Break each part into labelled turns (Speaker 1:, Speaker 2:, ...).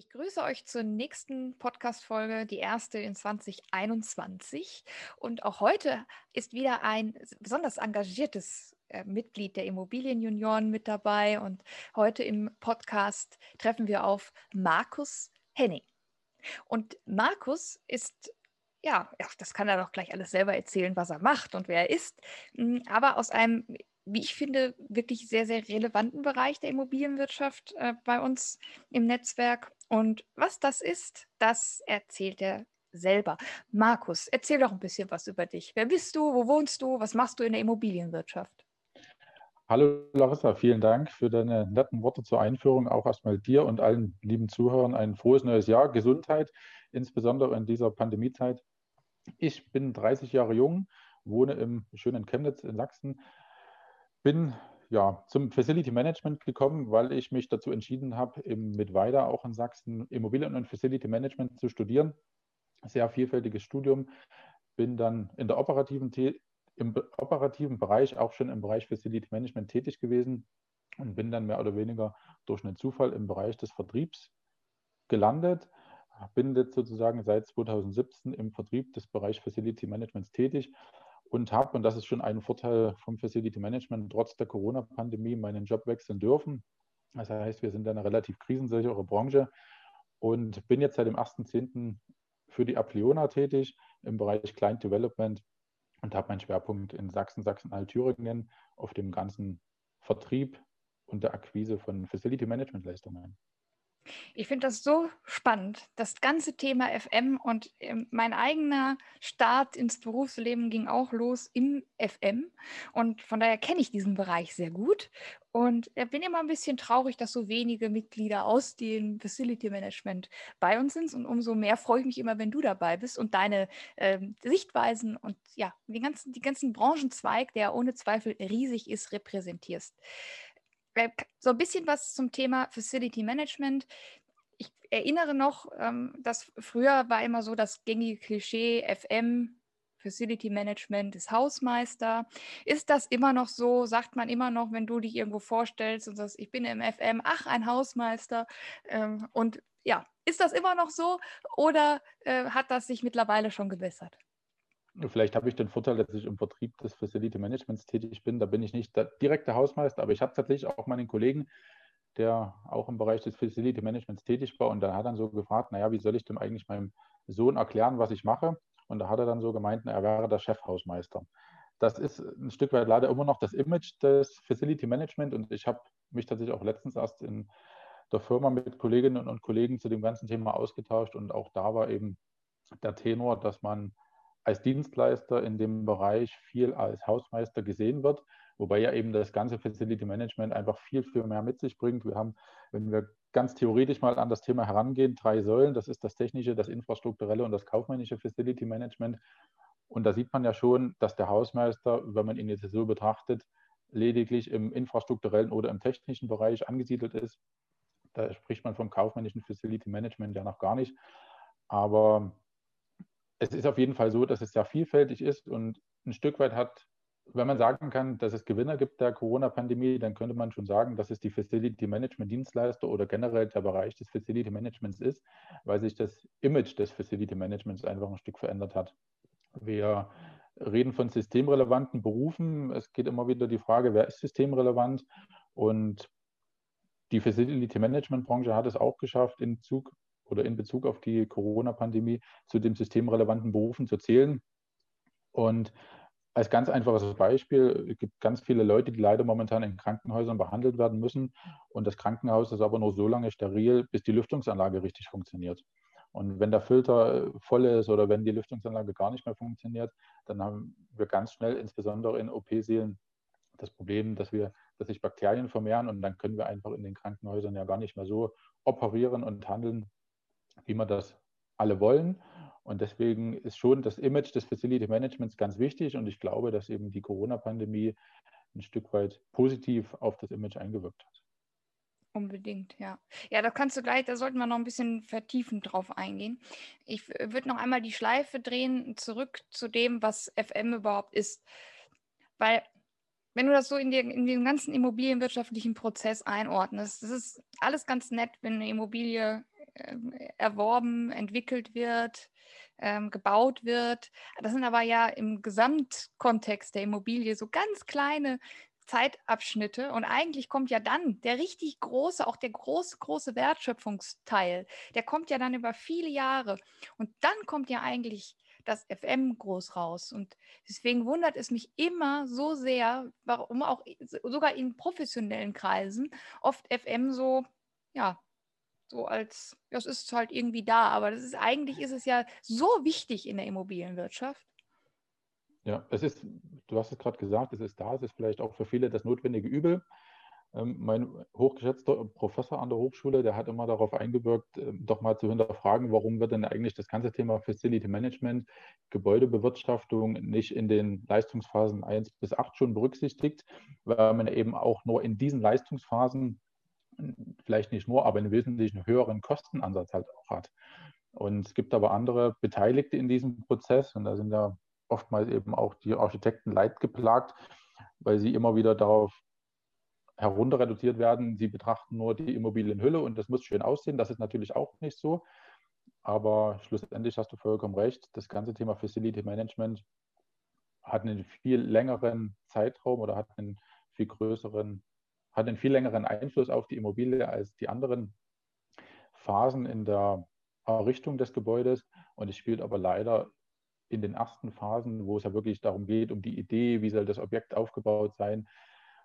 Speaker 1: Ich grüße euch zur nächsten Podcast-Folge, die erste in 2021. Und auch heute ist wieder ein besonders engagiertes äh, Mitglied der Immobilienjunioren mit dabei. Und heute im Podcast treffen wir auf Markus Henning. Und Markus ist ja, das kann er doch gleich alles selber erzählen, was er macht und wer er ist. Hm, aber aus einem wie ich finde, wirklich sehr, sehr relevanten Bereich der Immobilienwirtschaft äh, bei uns im Netzwerk. Und was das ist, das erzählt er selber. Markus, erzähl doch ein bisschen was über dich. Wer bist du? Wo wohnst du? Was machst du in der Immobilienwirtschaft?
Speaker 2: Hallo Larissa, vielen Dank für deine netten Worte zur Einführung. Auch erstmal dir und allen lieben Zuhörern ein frohes neues Jahr, Gesundheit, insbesondere in dieser Pandemiezeit. Ich bin 30 Jahre jung, wohne im schönen Chemnitz in Sachsen, bin ja zum Facility Management gekommen, weil ich mich dazu entschieden habe, mit Weida auch in Sachsen Immobilien- und Facility Management zu studieren. Sehr vielfältiges Studium. Bin dann in der operativen, im operativen Bereich, auch schon im Bereich Facility Management tätig gewesen und bin dann mehr oder weniger durch einen Zufall im Bereich des Vertriebs gelandet. Bin jetzt sozusagen seit 2017 im Vertrieb des Bereichs Facility Managements tätig und habe, und das ist schon ein Vorteil vom Facility Management, trotz der Corona-Pandemie meinen Job wechseln dürfen. Das heißt, wir sind eine relativ krisensichere Branche und bin jetzt seit dem 1.10. für die Apleona tätig im Bereich Client Development und habe meinen Schwerpunkt in Sachsen, Sachsen-Alt-Thüringen auf dem ganzen Vertrieb und der Akquise von Facility Management Leistungen.
Speaker 1: Ich finde das so spannend, das ganze Thema FM und ähm, mein eigener Start ins Berufsleben ging auch los im FM und von daher kenne ich diesen Bereich sehr gut und bin immer ein bisschen traurig, dass so wenige Mitglieder aus dem Facility Management bei uns sind und umso mehr freue ich mich immer, wenn du dabei bist und deine ähm, Sichtweisen und ja, den ganzen, die ganzen Branchenzweig, der ohne Zweifel riesig ist, repräsentierst. Äh, so ein bisschen was zum Thema Facility Management. Ich erinnere noch, ähm, dass früher war immer so das gängige Klischee FM, Facility Management ist Hausmeister. Ist das immer noch so? Sagt man immer noch, wenn du dich irgendwo vorstellst und sagst, ich bin im FM, ach, ein Hausmeister. Ähm, und ja, ist das immer noch so oder äh, hat das sich mittlerweile schon gebessert?
Speaker 2: Vielleicht habe ich den Vorteil, dass ich im Vertrieb des Facility Managements tätig bin. Da bin ich nicht der direkte Hausmeister, aber ich habe tatsächlich auch meinen Kollegen, der auch im Bereich des Facility Managements tätig war. Und da hat dann so gefragt, naja, wie soll ich dem eigentlich meinem Sohn erklären, was ich mache? Und da hat er dann so gemeint, er wäre der Chefhausmeister. Das ist ein Stück weit leider immer noch das Image des Facility Management. Und ich habe mich tatsächlich auch letztens erst in der Firma mit Kolleginnen und Kollegen zu dem ganzen Thema ausgetauscht. Und auch da war eben der Tenor, dass man als Dienstleister in dem Bereich viel als Hausmeister gesehen wird, wobei ja eben das ganze Facility Management einfach viel, viel mehr mit sich bringt. Wir haben, wenn wir ganz theoretisch mal an das Thema herangehen, drei Säulen. Das ist das technische, das infrastrukturelle und das kaufmännische Facility Management. Und da sieht man ja schon, dass der Hausmeister, wenn man ihn jetzt so betrachtet, lediglich im infrastrukturellen oder im technischen Bereich angesiedelt ist. Da spricht man vom kaufmännischen Facility Management ja noch gar nicht. Aber es ist auf jeden Fall so, dass es sehr vielfältig ist und ein Stück weit hat, wenn man sagen kann, dass es Gewinner gibt der Corona-Pandemie, dann könnte man schon sagen, dass es die Facility Management Dienstleister oder generell der Bereich des Facility Managements ist, weil sich das Image des Facility Managements einfach ein Stück verändert hat. Wir reden von systemrelevanten Berufen. Es geht immer wieder die Frage, wer ist systemrelevant? Und die Facility Management Branche hat es auch geschafft, in Zug oder in Bezug auf die Corona-Pandemie zu den systemrelevanten Berufen zu zählen. Und als ganz einfaches Beispiel, es gibt ganz viele Leute, die leider momentan in Krankenhäusern behandelt werden müssen. Und das Krankenhaus ist aber nur so lange steril, bis die Lüftungsanlage richtig funktioniert. Und wenn der Filter voll ist oder wenn die Lüftungsanlage gar nicht mehr funktioniert, dann haben wir ganz schnell, insbesondere in OP-Seelen, das Problem, dass wir, dass sich Bakterien vermehren und dann können wir einfach in den Krankenhäusern ja gar nicht mehr so operieren und handeln, wie wir das alle wollen. Und deswegen ist schon das Image des Facility Managements ganz wichtig. Und ich glaube, dass eben die Corona-Pandemie ein Stück weit positiv auf das Image eingewirkt hat.
Speaker 1: Unbedingt, ja. Ja, da kannst du gleich, da sollten wir noch ein bisschen vertiefend drauf eingehen. Ich würde noch einmal die Schleife drehen, zurück zu dem, was FM überhaupt ist. Weil, wenn du das so in, die, in den ganzen immobilienwirtschaftlichen Prozess einordnest, das ist alles ganz nett, wenn eine Immobilie erworben, entwickelt wird, ähm, gebaut wird. Das sind aber ja im Gesamtkontext der Immobilie so ganz kleine Zeitabschnitte. Und eigentlich kommt ja dann der richtig große, auch der große, große Wertschöpfungsteil, der kommt ja dann über viele Jahre. Und dann kommt ja eigentlich das FM groß raus. Und deswegen wundert es mich immer so sehr, warum auch sogar in professionellen Kreisen oft FM so, ja, so als, das ist halt irgendwie da, aber das ist eigentlich ist es ja so wichtig in der Immobilienwirtschaft.
Speaker 2: Ja, es ist, du hast es gerade gesagt, es ist da, es ist vielleicht auch für viele das notwendige Übel. Ähm, mein hochgeschätzter Professor an der Hochschule, der hat immer darauf eingewirkt, ähm, doch mal zu hinterfragen, warum wird denn eigentlich das ganze Thema Facility Management, Gebäudebewirtschaftung nicht in den Leistungsphasen 1 bis 8 schon berücksichtigt, weil man eben auch nur in diesen Leistungsphasen, vielleicht nicht nur, aber einen wesentlich höheren Kostenansatz halt auch hat. Und es gibt aber andere Beteiligte in diesem Prozess, und da sind ja oftmals eben auch die Architekten leidgeplagt, weil sie immer wieder darauf herunter reduziert werden. Sie betrachten nur die Immobilienhülle und das muss schön aussehen. Das ist natürlich auch nicht so. Aber schlussendlich hast du vollkommen recht. Das ganze Thema Facility Management hat einen viel längeren Zeitraum oder hat einen viel größeren, hat einen viel längeren Einfluss auf die Immobilie als die anderen Phasen in der Errichtung des Gebäudes. Und es spielt aber leider in den ersten Phasen, wo es ja wirklich darum geht, um die Idee, wie soll das Objekt aufgebaut sein.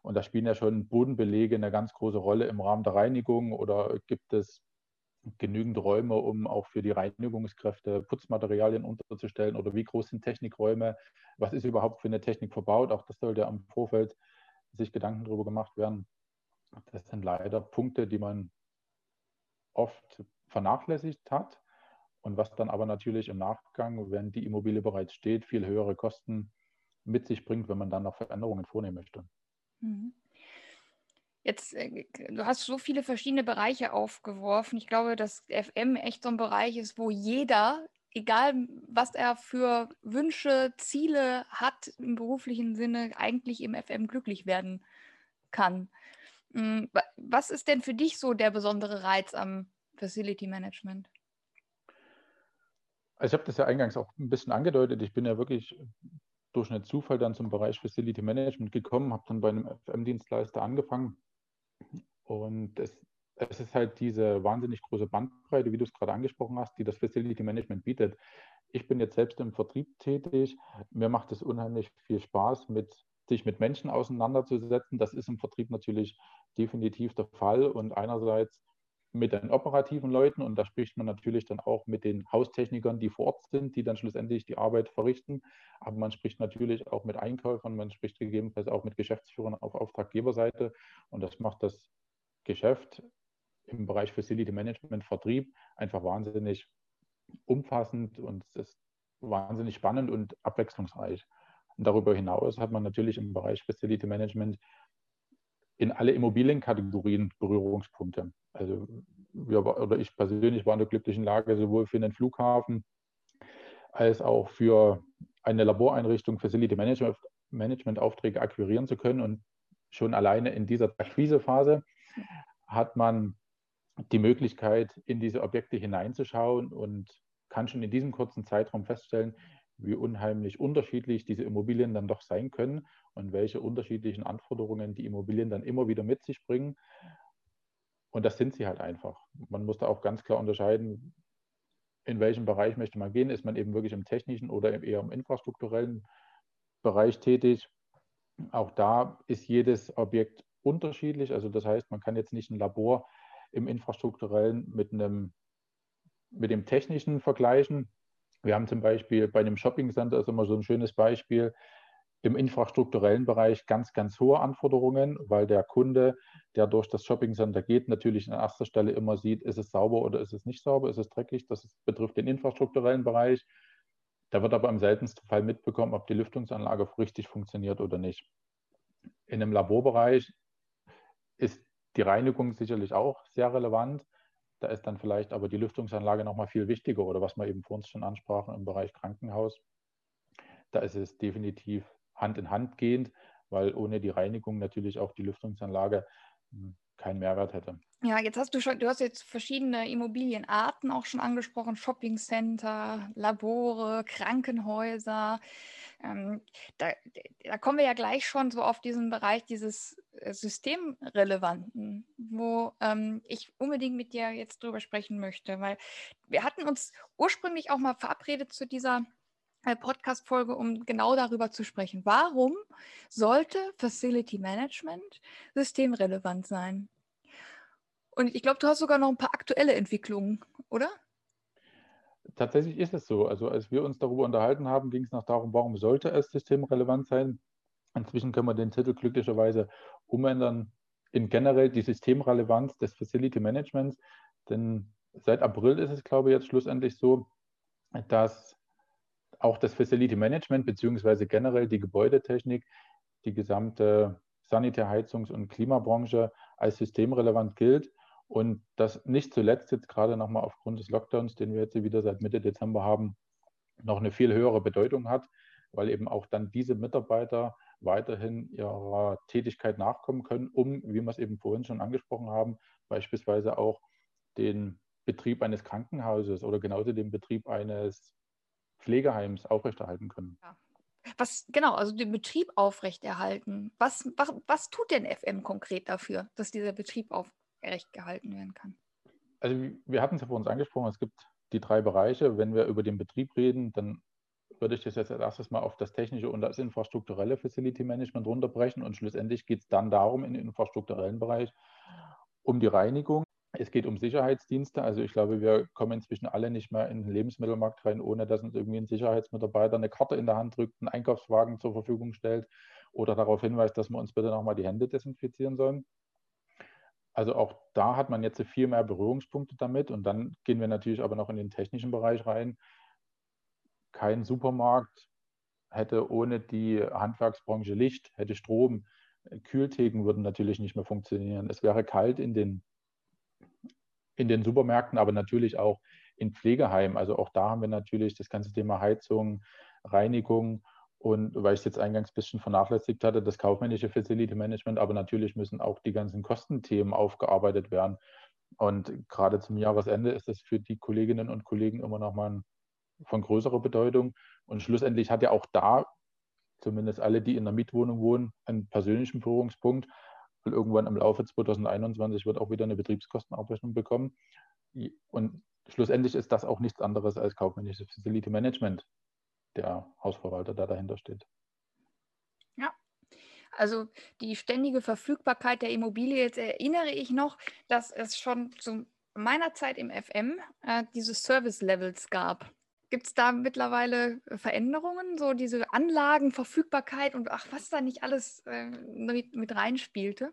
Speaker 2: Und da spielen ja schon Bodenbelege eine ganz große Rolle im Rahmen der Reinigung oder gibt es genügend Räume, um auch für die Reinigungskräfte Putzmaterialien unterzustellen oder wie groß sind Technikräume, was ist überhaupt für eine Technik verbaut, auch das sollte am Vorfeld sich Gedanken darüber gemacht werden. Das sind leider Punkte, die man oft vernachlässigt hat und was dann aber natürlich im Nachgang, wenn die Immobilie bereits steht, viel höhere Kosten mit sich bringt, wenn man dann noch Veränderungen vornehmen möchte. Mhm.
Speaker 1: Jetzt, äh, du hast so viele verschiedene Bereiche aufgeworfen. Ich glaube, dass FM echt so ein Bereich ist, wo jeder, egal was er für Wünsche, Ziele hat im beruflichen Sinne, eigentlich im FM glücklich werden kann. Hm, was ist denn für dich so der besondere Reiz am Facility Management?
Speaker 2: Also ich habe das ja eingangs auch ein bisschen angedeutet. Ich bin ja wirklich durch einen Zufall dann zum Bereich Facility Management gekommen, habe dann bei einem FM-Dienstleister angefangen. Und es, es ist halt diese wahnsinnig große Bandbreite, wie du es gerade angesprochen hast, die das Facility Management bietet. Ich bin jetzt selbst im Vertrieb tätig. Mir macht es unheimlich viel Spaß, mit, sich mit Menschen auseinanderzusetzen. Das ist im Vertrieb natürlich definitiv der Fall. Und einerseits mit den operativen Leuten und da spricht man natürlich dann auch mit den Haustechnikern, die vor Ort sind, die dann schlussendlich die Arbeit verrichten. Aber man spricht natürlich auch mit Einkäufern, man spricht gegebenenfalls auch mit Geschäftsführern auf Auftraggeberseite und das macht das Geschäft im Bereich Facility Management, Vertrieb einfach wahnsinnig umfassend und es ist wahnsinnig spannend und abwechslungsreich. Und darüber hinaus hat man natürlich im Bereich Facility Management in alle Immobilienkategorien Berührungspunkte. Also wir, oder ich persönlich war in der glücklichen Lage, sowohl für einen Flughafen als auch für eine Laboreinrichtung Facility Management, Management Aufträge akquirieren zu können. Und schon alleine in dieser Akquisephase hat man die Möglichkeit, in diese Objekte hineinzuschauen und kann schon in diesem kurzen Zeitraum feststellen, wie unheimlich unterschiedlich diese Immobilien dann doch sein können und welche unterschiedlichen Anforderungen die Immobilien dann immer wieder mit sich bringen. Und das sind sie halt einfach. Man muss da auch ganz klar unterscheiden, in welchem Bereich möchte man gehen. Ist man eben wirklich im technischen oder eher im infrastrukturellen Bereich tätig? Auch da ist jedes Objekt unterschiedlich. Also das heißt, man kann jetzt nicht ein Labor im infrastrukturellen mit einem mit dem technischen vergleichen. Wir haben zum Beispiel bei einem Shopping Center ist immer so ein schönes Beispiel im infrastrukturellen Bereich ganz, ganz hohe Anforderungen, weil der Kunde, der durch das Shopping Center geht, natürlich an erster Stelle immer sieht, ist es sauber oder ist es nicht sauber, ist es dreckig. Das betrifft den infrastrukturellen Bereich. Da wird aber im seltensten Fall mitbekommen, ob die Lüftungsanlage richtig funktioniert oder nicht. In einem Laborbereich ist die Reinigung sicherlich auch sehr relevant. Da ist dann vielleicht aber die Lüftungsanlage nochmal viel wichtiger oder was wir eben vor uns schon ansprachen im Bereich Krankenhaus. Da ist es definitiv Hand in Hand gehend, weil ohne die Reinigung natürlich auch die Lüftungsanlage hm, keinen Mehrwert hätte.
Speaker 1: Ja, jetzt hast du schon, du hast jetzt verschiedene Immobilienarten auch schon angesprochen, Shoppingcenter, Labore, Krankenhäuser. Ähm, da, da, kommen wir ja gleich schon so auf diesen Bereich dieses Systemrelevanten, wo ähm, ich unbedingt mit dir jetzt drüber sprechen möchte, weil wir hatten uns ursprünglich auch mal verabredet zu dieser äh, Podcast-Folge, um genau darüber zu sprechen. Warum sollte Facility Management systemrelevant sein? Und ich glaube, du hast sogar noch ein paar aktuelle Entwicklungen, oder?
Speaker 2: Tatsächlich ist es so. Also als wir uns darüber unterhalten haben, ging es noch darum, warum sollte es systemrelevant sein. Inzwischen können wir den Titel glücklicherweise umändern in generell die Systemrelevanz des Facility Managements. Denn seit April ist es, glaube ich, jetzt schlussendlich so, dass auch das Facility Management beziehungsweise generell die Gebäudetechnik, die gesamte Sanitär-, Heizungs- und Klimabranche als systemrelevant gilt und das nicht zuletzt jetzt gerade nochmal aufgrund des Lockdowns, den wir jetzt wieder seit Mitte Dezember haben, noch eine viel höhere Bedeutung hat, weil eben auch dann diese Mitarbeiter weiterhin ihrer Tätigkeit nachkommen können, um, wie wir es eben vorhin schon angesprochen haben, beispielsweise auch den Betrieb eines Krankenhauses oder genauso den Betrieb eines Pflegeheims aufrechterhalten können. Ja.
Speaker 1: Was genau, also den Betrieb aufrechterhalten. Was, was, was tut denn FM konkret dafür, dass dieser Betrieb aufrecht gehalten werden kann?
Speaker 2: Also wir hatten es ja vor uns angesprochen, es gibt die drei Bereiche. Wenn wir über den Betrieb reden, dann würde ich das jetzt als erstes mal auf das technische und das infrastrukturelle Facility Management runterbrechen und schlussendlich geht es dann darum, im infrastrukturellen Bereich um die Reinigung es geht um Sicherheitsdienste. Also ich glaube, wir kommen inzwischen alle nicht mehr in den Lebensmittelmarkt rein, ohne dass uns irgendwie ein Sicherheitsmitarbeiter eine Karte in der Hand drückt, einen Einkaufswagen zur Verfügung stellt oder darauf hinweist, dass wir uns bitte nochmal die Hände desinfizieren sollen. Also auch da hat man jetzt viel mehr Berührungspunkte damit. Und dann gehen wir natürlich aber noch in den technischen Bereich rein. Kein Supermarkt hätte ohne die Handwerksbranche Licht, hätte Strom. Kühltheken würden natürlich nicht mehr funktionieren. Es wäre kalt in den in den Supermärkten, aber natürlich auch in Pflegeheimen. Also auch da haben wir natürlich das ganze Thema Heizung, Reinigung und weil ich es jetzt eingangs ein bisschen vernachlässigt hatte, das kaufmännische Facility Management, aber natürlich müssen auch die ganzen Kostenthemen aufgearbeitet werden. Und gerade zum Jahresende ist das für die Kolleginnen und Kollegen immer noch mal von größerer Bedeutung. Und schlussendlich hat ja auch da, zumindest alle, die in der Mietwohnung wohnen, einen persönlichen Berührungspunkt. Und irgendwann im Laufe 2021 wird auch wieder eine Betriebskostenabrechnung bekommen. Und schlussendlich ist das auch nichts anderes als kaufmännisches Facility Management, der Hausverwalter, der dahinter steht.
Speaker 1: Ja, also die ständige Verfügbarkeit der Immobilie, jetzt erinnere ich noch, dass es schon zu meiner Zeit im FM äh, diese Service-Levels gab. Gibt es da mittlerweile äh, Veränderungen, so diese Anlagenverfügbarkeit und ach, was da nicht alles äh, mit, mit reinspielte?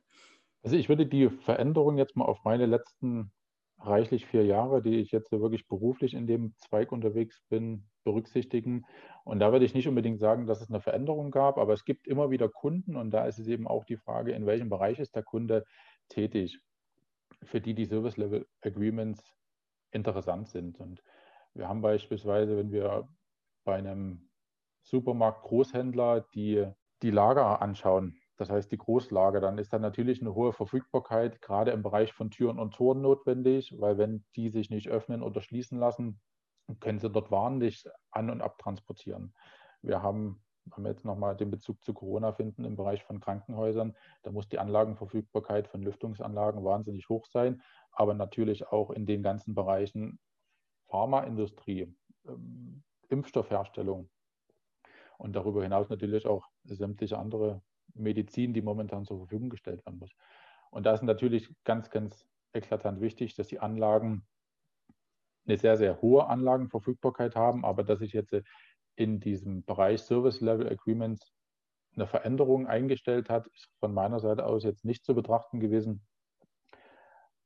Speaker 2: Also ich würde die Veränderung jetzt mal auf meine letzten reichlich vier Jahre, die ich jetzt wirklich beruflich in dem Zweig unterwegs bin, berücksichtigen. Und da würde ich nicht unbedingt sagen, dass es eine Veränderung gab, aber es gibt immer wieder Kunden und da ist es eben auch die Frage, in welchem Bereich ist der Kunde tätig, für die die Service Level Agreements interessant sind. Und wir haben beispielsweise, wenn wir bei einem Supermarkt Großhändler die, die Lager anschauen, das heißt die Großlager, dann ist da natürlich eine hohe Verfügbarkeit, gerade im Bereich von Türen und Toren notwendig, weil wenn die sich nicht öffnen oder schließen lassen, können sie dort Waren nicht an- und abtransportieren. Wir haben, wenn wir jetzt nochmal den Bezug zu Corona finden, im Bereich von Krankenhäusern, da muss die Anlagenverfügbarkeit von Lüftungsanlagen wahnsinnig hoch sein, aber natürlich auch in den ganzen Bereichen Pharmaindustrie, ähm, Impfstoffherstellung und darüber hinaus natürlich auch sämtliche andere Medizin, die momentan zur Verfügung gestellt werden muss. Und da ist natürlich ganz, ganz eklatant wichtig, dass die Anlagen eine sehr, sehr hohe Anlagenverfügbarkeit haben, aber dass sich jetzt in diesem Bereich Service Level Agreements eine Veränderung eingestellt hat, ist von meiner Seite aus jetzt nicht zu betrachten gewesen.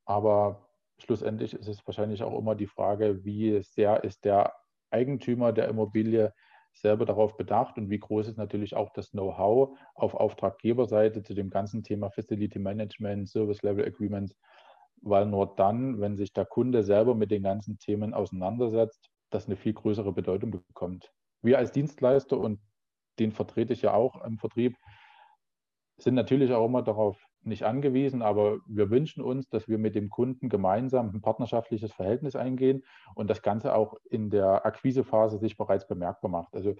Speaker 2: Aber schlussendlich ist es wahrscheinlich auch immer die Frage, wie sehr ist der Eigentümer der Immobilie selber darauf bedacht und wie groß ist natürlich auch das Know-how auf Auftraggeberseite zu dem ganzen Thema Facility Management, Service Level Agreements, weil nur dann, wenn sich der Kunde selber mit den ganzen Themen auseinandersetzt, das eine viel größere Bedeutung bekommt. Wir als Dienstleister und den vertrete ich ja auch im Vertrieb, sind natürlich auch immer darauf nicht angewiesen, aber wir wünschen uns, dass wir mit dem Kunden gemeinsam ein partnerschaftliches Verhältnis eingehen und das Ganze auch in der Akquisephase sich bereits bemerkbar macht. Also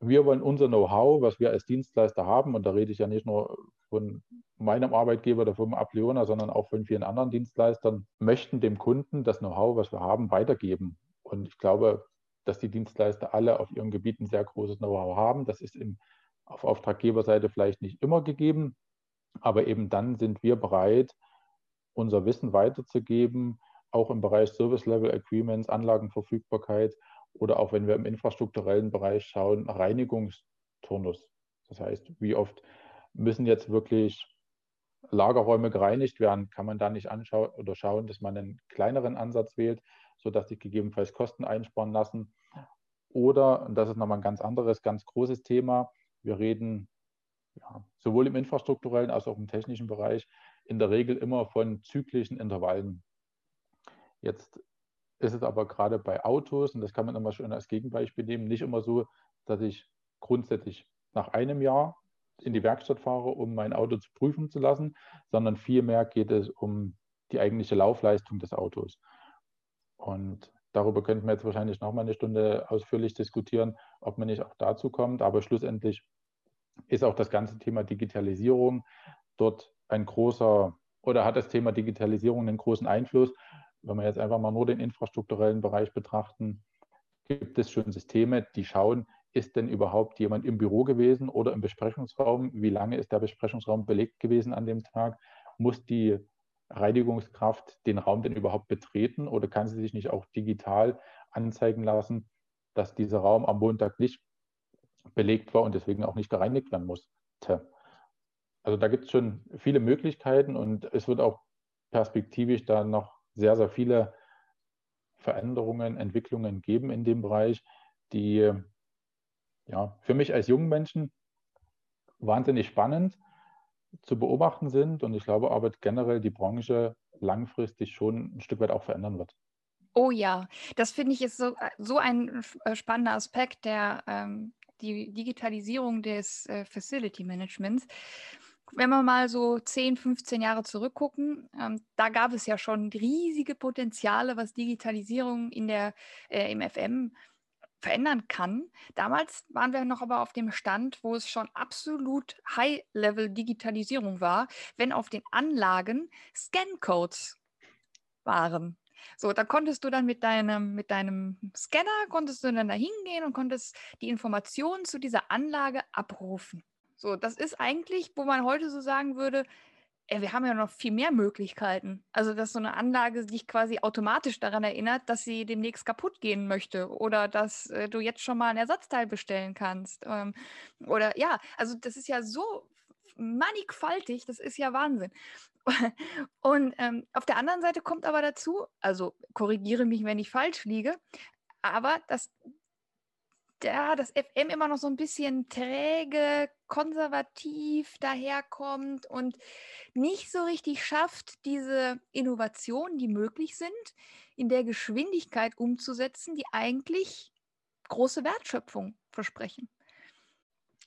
Speaker 2: wir wollen unser Know-how, was wir als Dienstleister haben, und da rede ich ja nicht nur von meinem Arbeitgeber, der Firma Apleona, sondern auch von vielen anderen Dienstleistern, möchten dem Kunden das Know-how, was wir haben, weitergeben. Und ich glaube, dass die Dienstleister alle auf ihren Gebieten sehr großes Know-how haben. Das ist im, auf Auftraggeberseite vielleicht nicht immer gegeben, aber eben dann sind wir bereit, unser Wissen weiterzugeben, auch im Bereich Service Level Agreements, Anlagenverfügbarkeit oder auch wenn wir im infrastrukturellen Bereich schauen, Reinigungsturnus. Das heißt, wie oft müssen jetzt wirklich Lagerräume gereinigt werden, kann man da nicht anschauen oder schauen, dass man einen kleineren Ansatz wählt, sodass sich gegebenenfalls Kosten einsparen lassen. Oder, und das ist nochmal ein ganz anderes, ganz großes Thema, wir reden ja, sowohl im infrastrukturellen als auch im technischen Bereich in der Regel immer von zyklischen Intervallen. Jetzt ist es aber gerade bei Autos, und das kann man immer schon als Gegenbeispiel nehmen, nicht immer so, dass ich grundsätzlich nach einem Jahr in die Werkstatt fahre, um mein Auto zu prüfen zu lassen, sondern vielmehr geht es um die eigentliche Laufleistung des Autos. Und darüber könnten wir jetzt wahrscheinlich noch mal eine Stunde ausführlich diskutieren, ob man nicht auch dazu kommt. Aber schlussendlich ist auch das ganze Thema Digitalisierung dort ein großer oder hat das Thema Digitalisierung einen großen Einfluss wenn wir jetzt einfach mal nur den infrastrukturellen Bereich betrachten, gibt es schon Systeme, die schauen, ist denn überhaupt jemand im Büro gewesen oder im Besprechungsraum? Wie lange ist der Besprechungsraum belegt gewesen an dem Tag? Muss die Reinigungskraft den Raum denn überhaupt betreten oder kann sie sich nicht auch digital anzeigen lassen, dass dieser Raum am Montag nicht belegt war und deswegen auch nicht gereinigt werden musste? Also da gibt es schon viele Möglichkeiten und es wird auch perspektivisch da noch sehr, sehr viele Veränderungen, Entwicklungen geben in dem Bereich, die ja, für mich als jungen Menschen wahnsinnig spannend zu beobachten sind. Und ich glaube aber generell die Branche langfristig schon ein Stück weit auch verändern wird.
Speaker 1: Oh ja, das finde ich ist so, so ein äh, spannender Aspekt der ähm, die Digitalisierung des äh, Facility Managements wenn wir mal so 10, 15 Jahre zurückgucken, ähm, da gab es ja schon riesige Potenziale, was Digitalisierung in der, äh, im FM verändern kann. Damals waren wir noch aber auf dem Stand, wo es schon absolut High-Level-Digitalisierung war, wenn auf den Anlagen Scan-Codes waren. So, da konntest du dann mit deinem, mit deinem Scanner, konntest du dann da hingehen und konntest die Informationen zu dieser Anlage abrufen. So, das ist eigentlich, wo man heute so sagen würde, ey, wir haben ja noch viel mehr Möglichkeiten. Also, dass so eine Anlage dich quasi automatisch daran erinnert, dass sie demnächst kaputt gehen möchte oder dass äh, du jetzt schon mal ein Ersatzteil bestellen kannst. Ähm, oder ja, also das ist ja so mannigfaltig, das ist ja Wahnsinn. Und ähm, auf der anderen Seite kommt aber dazu, also korrigiere mich, wenn ich falsch liege, aber dass ja, das FM immer noch so ein bisschen träge, konservativ daherkommt und nicht so richtig schafft, diese Innovationen, die möglich sind, in der Geschwindigkeit umzusetzen, die eigentlich große Wertschöpfung versprechen.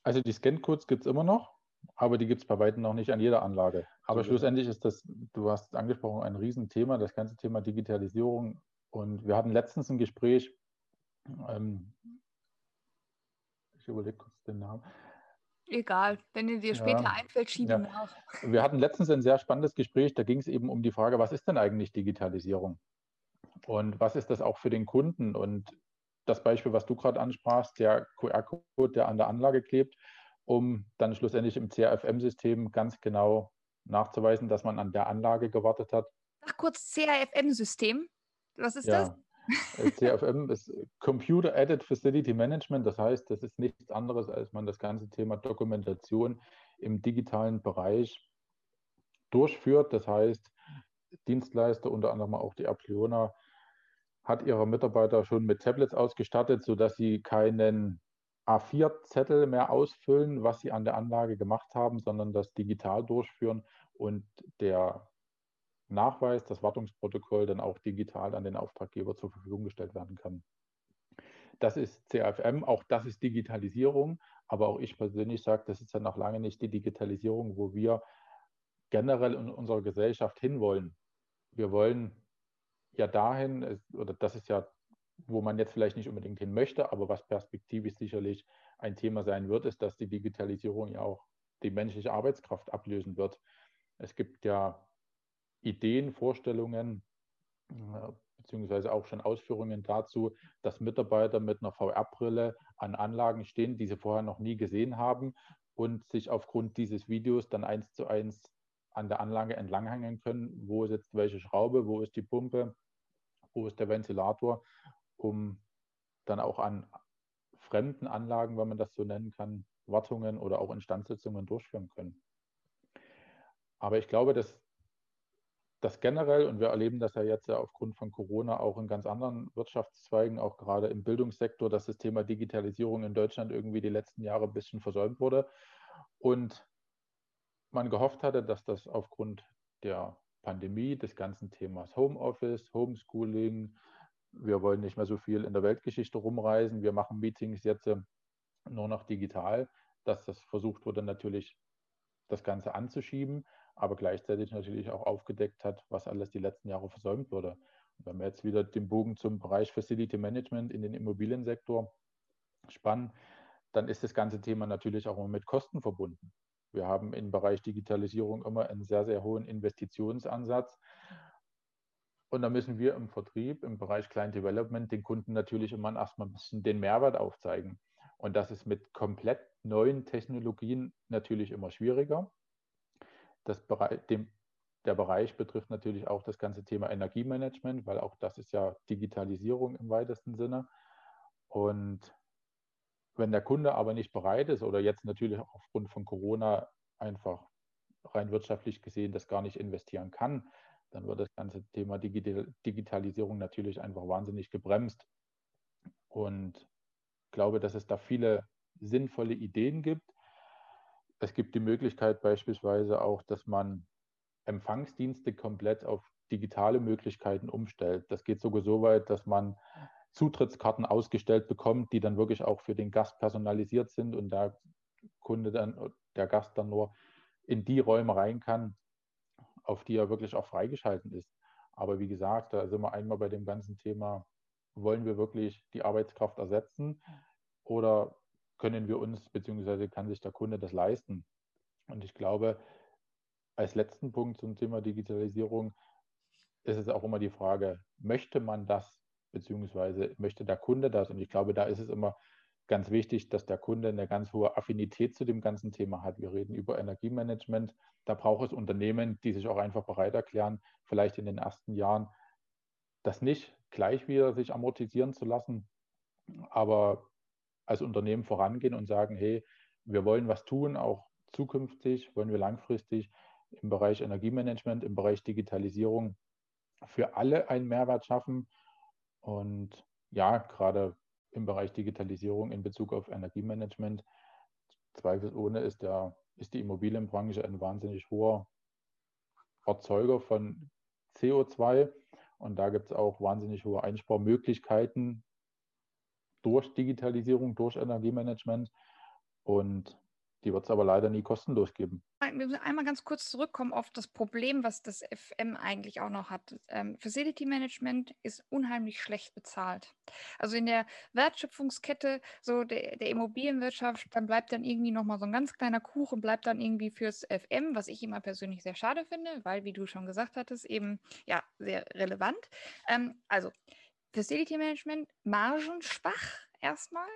Speaker 2: Also die Scan-Codes gibt es immer noch, aber die gibt es bei weitem noch nicht an jeder Anlage. Aber so schlussendlich ist das, du hast angesprochen, ein Riesenthema, das ganze Thema Digitalisierung. Und wir hatten letztens ein Gespräch, ähm, ich überlege kurz den Namen.
Speaker 1: Egal, wenn dir später ja, einfällt, schiebe ja. nach.
Speaker 2: Wir hatten letztens ein sehr spannendes Gespräch, da ging es eben um die Frage, was ist denn eigentlich Digitalisierung? Und was ist das auch für den Kunden? Und das Beispiel, was du gerade ansprachst, der QR-Code, der an der Anlage klebt, um dann schlussendlich im CRFM-System ganz genau nachzuweisen, dass man an der Anlage gewartet hat.
Speaker 1: Ach, kurz CRFM-System. Was ist ja. das?
Speaker 2: CFM ist Computer Added Facility Management. Das heißt, das ist nichts anderes, als man das ganze Thema Dokumentation im digitalen Bereich durchführt. Das heißt, Dienstleister, unter anderem auch die Apleona, hat ihre Mitarbeiter schon mit Tablets ausgestattet, sodass sie keinen A4-Zettel mehr ausfüllen, was sie an der Anlage gemacht haben, sondern das digital durchführen und der Nachweis, das Wartungsprotokoll dann auch digital an den Auftraggeber zur Verfügung gestellt werden kann. Das ist CFM, auch das ist Digitalisierung, aber auch ich persönlich sage, das ist ja noch lange nicht die Digitalisierung, wo wir generell in unserer Gesellschaft hinwollen. Wir wollen ja dahin, oder das ist ja, wo man jetzt vielleicht nicht unbedingt hin möchte, aber was perspektivisch sicherlich ein Thema sein wird, ist, dass die Digitalisierung ja auch die menschliche Arbeitskraft ablösen wird. Es gibt ja Ideen, Vorstellungen, äh, beziehungsweise auch schon Ausführungen dazu, dass Mitarbeiter mit einer VR-Brille an Anlagen stehen, die sie vorher noch nie gesehen haben und sich aufgrund dieses Videos dann eins zu eins an der Anlage entlanghangen können, wo sitzt welche Schraube, wo ist die Pumpe, wo ist der Ventilator, um dann auch an fremden Anlagen, wenn man das so nennen kann, Wartungen oder auch Instandsetzungen durchführen können. Aber ich glaube, dass das generell, und wir erleben das ja jetzt ja aufgrund von Corona auch in ganz anderen Wirtschaftszweigen, auch gerade im Bildungssektor, dass das Thema Digitalisierung in Deutschland irgendwie die letzten Jahre ein bisschen versäumt wurde. Und man gehofft hatte, dass das aufgrund der Pandemie, des ganzen Themas Homeoffice, Homeschooling, wir wollen nicht mehr so viel in der Weltgeschichte rumreisen, wir machen Meetings jetzt äh, nur noch digital, dass das versucht wurde natürlich das Ganze anzuschieben, aber gleichzeitig natürlich auch aufgedeckt hat, was alles die letzten Jahre versäumt wurde. Wenn wir jetzt wieder den Bogen zum Bereich Facility Management in den Immobiliensektor spannen, dann ist das ganze Thema natürlich auch immer mit Kosten verbunden. Wir haben im Bereich Digitalisierung immer einen sehr, sehr hohen Investitionsansatz. Und da müssen wir im Vertrieb, im Bereich Client Development, den Kunden natürlich immer erstmal ein bisschen den Mehrwert aufzeigen. Und das ist mit komplett neuen Technologien natürlich immer schwieriger. Das Bereich, dem, der Bereich betrifft natürlich auch das ganze Thema Energiemanagement, weil auch das ist ja Digitalisierung im weitesten Sinne. Und wenn der Kunde aber nicht bereit ist oder jetzt natürlich aufgrund von Corona einfach rein wirtschaftlich gesehen das gar nicht investieren kann, dann wird das ganze Thema Digitalisierung natürlich einfach wahnsinnig gebremst. Und ich glaube, dass es da viele sinnvolle Ideen gibt. Es gibt die Möglichkeit beispielsweise auch, dass man Empfangsdienste komplett auf digitale Möglichkeiten umstellt. Das geht sogar so weit, dass man Zutrittskarten ausgestellt bekommt, die dann wirklich auch für den Gast personalisiert sind und der Kunde dann, der Gast dann nur in die Räume rein kann, auf die er wirklich auch freigeschalten ist. Aber wie gesagt, da sind wir einmal bei dem ganzen Thema, wollen wir wirklich die Arbeitskraft ersetzen oder können wir uns, beziehungsweise kann sich der Kunde das leisten? Und ich glaube, als letzten Punkt zum Thema Digitalisierung ist es auch immer die Frage, möchte man das beziehungsweise möchte der Kunde das? Und ich glaube, da ist es immer ganz wichtig, dass der Kunde eine ganz hohe Affinität zu dem ganzen Thema hat. Wir reden über Energiemanagement. Da braucht es Unternehmen, die sich auch einfach bereit erklären, vielleicht in den ersten Jahren das nicht gleich wieder sich amortisieren zu lassen, aber als Unternehmen vorangehen und sagen, hey, wir wollen was tun, auch zukünftig, wollen wir langfristig im Bereich Energiemanagement, im Bereich Digitalisierung für alle einen Mehrwert schaffen und ja, gerade im Bereich Digitalisierung in Bezug auf Energiemanagement, zweifelsohne ist, der, ist die Immobilienbranche ein wahnsinnig hoher Erzeuger von CO2. Und da gibt es auch wahnsinnig hohe Einsparmöglichkeiten durch Digitalisierung, durch Energiemanagement. Und die wird es aber leider nie kostenlos geben.
Speaker 1: Wir müssen einmal ganz kurz zurückkommen auf das Problem, was das FM eigentlich auch noch hat. Ähm, Facility Management ist unheimlich schlecht bezahlt. Also in der Wertschöpfungskette so der, der Immobilienwirtschaft, dann bleibt dann irgendwie nochmal so ein ganz kleiner Kuchen, bleibt dann irgendwie fürs FM, was ich immer persönlich sehr schade finde, weil, wie du schon gesagt hattest, eben ja sehr relevant. Ähm, also Facility Management, margenschwach erstmal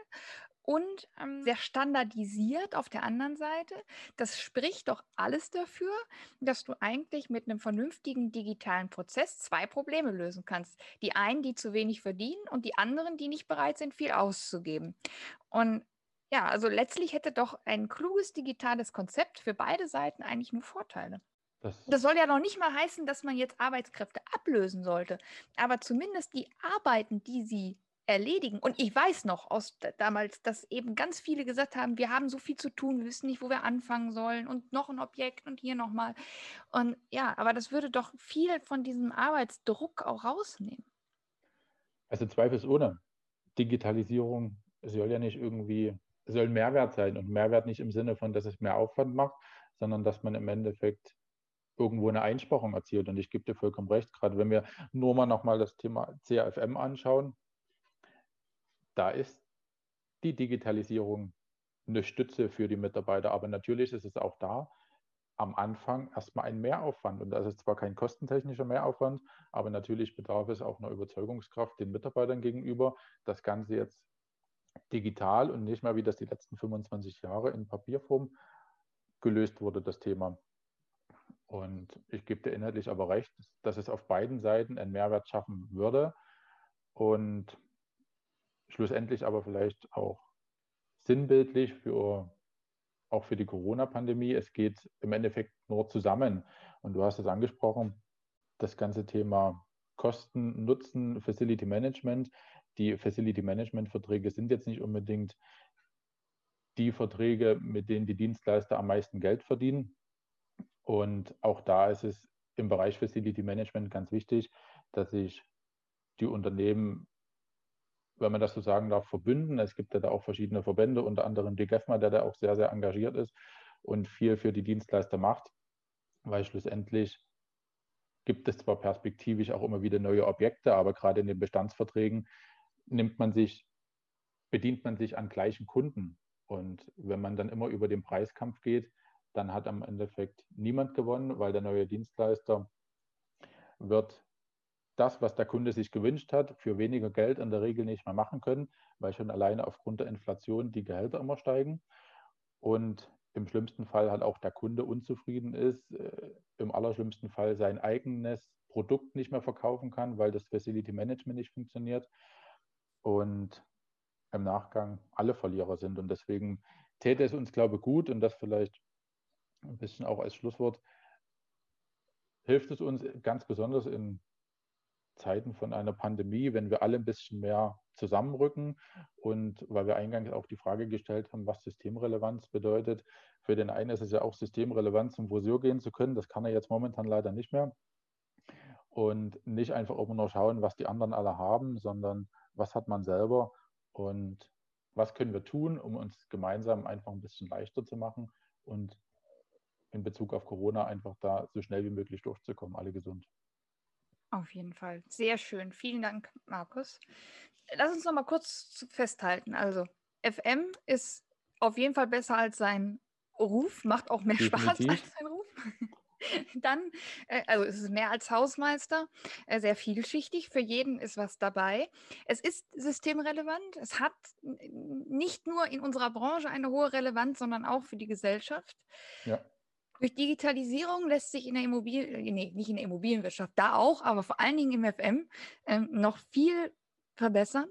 Speaker 1: und ähm, sehr standardisiert auf der anderen Seite. Das spricht doch alles dafür, dass du eigentlich mit einem vernünftigen digitalen Prozess zwei Probleme lösen kannst. Die einen, die zu wenig verdienen und die anderen, die nicht bereit sind, viel auszugeben. Und ja, also letztlich hätte doch ein kluges digitales Konzept für beide Seiten eigentlich nur Vorteile. Das, das, soll ja noch nicht mal heißen, dass man jetzt Arbeitskräfte ablösen sollte, aber zumindest die Arbeiten, die sie erledigen. Und ich weiß noch aus damals, dass eben ganz viele gesagt haben, wir haben so viel zu tun, wir wissen nicht, wo wir anfangen sollen und noch ein Objekt und hier nochmal. Und ja, aber das würde doch viel von diesem Arbeitsdruck auch rausnehmen.
Speaker 2: Also zweifelsohne. Digitalisierung soll ja nicht irgendwie, soll Mehrwert sein und Mehrwert nicht im Sinne von, dass es mehr Aufwand macht, sondern dass man im Endeffekt irgendwo eine Einsparung erzielt. Und ich gebe dir vollkommen recht, gerade wenn wir nur mal nochmal das Thema CAFM anschauen, da ist die Digitalisierung eine Stütze für die Mitarbeiter. Aber natürlich ist es auch da am Anfang erstmal ein Mehraufwand. Und das ist zwar kein kostentechnischer Mehraufwand, aber natürlich bedarf es auch einer Überzeugungskraft den Mitarbeitern gegenüber, das Ganze jetzt digital und nicht mehr wie das die letzten 25 Jahre in Papierform gelöst wurde, das Thema. Und ich gebe dir inhaltlich aber recht, dass es auf beiden Seiten einen Mehrwert schaffen würde und schlussendlich aber vielleicht auch sinnbildlich für auch für die Corona-Pandemie. Es geht im Endeffekt nur zusammen. Und du hast es angesprochen, das ganze Thema Kosten, Nutzen, Facility Management. Die Facility Management-Verträge sind jetzt nicht unbedingt die Verträge, mit denen die Dienstleister am meisten Geld verdienen. Und auch da ist es im Bereich Facility Management ganz wichtig, dass sich die Unternehmen, wenn man das so sagen darf, verbünden. Es gibt ja da auch verschiedene Verbände, unter anderem die GEFMA, der da auch sehr, sehr engagiert ist und viel für die Dienstleister macht, weil schlussendlich gibt es zwar perspektivisch auch immer wieder neue Objekte, aber gerade in den Bestandsverträgen nimmt man sich, bedient man sich an gleichen Kunden. Und wenn man dann immer über den Preiskampf geht, dann hat am Endeffekt niemand gewonnen, weil der neue Dienstleister wird das, was der Kunde sich gewünscht hat, für weniger Geld in der Regel nicht mehr machen können, weil schon alleine aufgrund der Inflation die Gehälter immer steigen. Und im schlimmsten Fall halt auch der Kunde unzufrieden ist, äh, im allerschlimmsten Fall sein eigenes Produkt nicht mehr verkaufen kann, weil das Facility Management nicht funktioniert und im Nachgang alle Verlierer sind. Und deswegen täte es uns, glaube ich, gut und das vielleicht ein bisschen auch als Schlusswort, hilft es uns ganz besonders in Zeiten von einer Pandemie, wenn wir alle ein bisschen mehr zusammenrücken und weil wir eingangs auch die Frage gestellt haben, was Systemrelevanz bedeutet. Für den einen ist es ja auch systemrelevant, zum Friseur gehen zu können. Das kann er jetzt momentan leider nicht mehr. Und nicht einfach immer nur schauen, was die anderen alle haben, sondern was hat man selber und was können wir tun, um uns gemeinsam einfach ein bisschen leichter zu machen und in Bezug auf Corona einfach da so schnell wie möglich durchzukommen, alle gesund.
Speaker 1: Auf jeden Fall. Sehr schön. Vielen Dank, Markus. Lass uns noch mal kurz festhalten. Also, FM ist auf jeden Fall besser als sein Ruf, macht auch mehr Definitiv. Spaß als sein Ruf. Dann, äh, also es ist mehr als Hausmeister, äh, sehr vielschichtig, für jeden ist was dabei. Es ist systemrelevant, es hat nicht nur in unserer Branche eine hohe Relevanz, sondern auch für die Gesellschaft. Ja. Durch Digitalisierung lässt sich in der Immobilien, äh, nee, nicht in der Immobilienwirtschaft, da auch, aber vor allen Dingen im FM ähm, noch viel verbessern.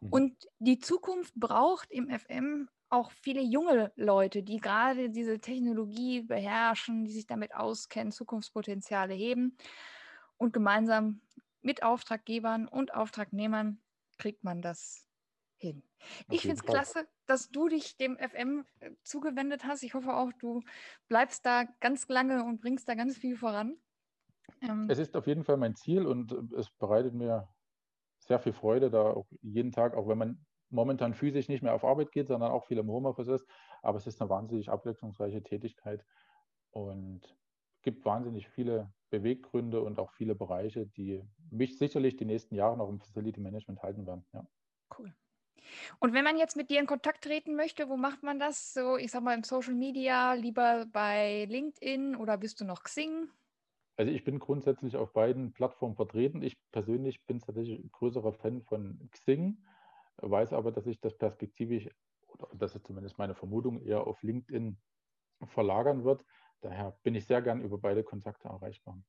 Speaker 1: Mhm. Und die Zukunft braucht im FM auch viele junge Leute, die gerade diese Technologie beherrschen, die sich damit auskennen, Zukunftspotenziale heben. Und gemeinsam mit Auftraggebern und Auftragnehmern kriegt man das hin. Auf ich finde es klasse, dass du dich dem FM äh, zugewendet hast. Ich hoffe auch, du bleibst da ganz lange und bringst da ganz viel voran.
Speaker 2: Ähm, es ist auf jeden Fall mein Ziel und äh, es bereitet mir sehr viel Freude, da auch jeden Tag, auch wenn man momentan physisch nicht mehr auf Arbeit geht, sondern auch viel im Homeoffice ist. Aber es ist eine wahnsinnig abwechslungsreiche Tätigkeit und gibt wahnsinnig viele Beweggründe und auch viele Bereiche, die mich sicherlich die nächsten Jahre noch im Facility Management halten werden. Ja.
Speaker 1: Cool. Und wenn man jetzt mit dir in Kontakt treten möchte, wo macht man das? So, ich sag mal, im Social Media, lieber bei LinkedIn oder bist du noch Xing?
Speaker 2: Also ich bin grundsätzlich auf beiden Plattformen vertreten. Ich persönlich bin tatsächlich ein größerer Fan von Xing, weiß aber, dass ich das perspektivisch, oder das ist zumindest meine Vermutung, eher auf LinkedIn verlagern wird. Daher bin ich sehr gern über beide Kontakte erreichbar.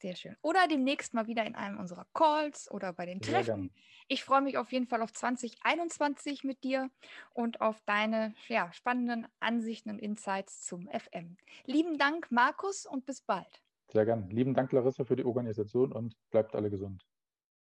Speaker 1: Sehr schön. Oder demnächst mal wieder in einem unserer Calls oder bei den Treffen. Ich freue mich auf jeden Fall auf 2021 mit dir und auf deine ja, spannenden Ansichten und Insights zum FM. Lieben Dank, Markus, und bis bald.
Speaker 2: Sehr gern. Lieben Dank, Larissa, für die Organisation und bleibt alle gesund.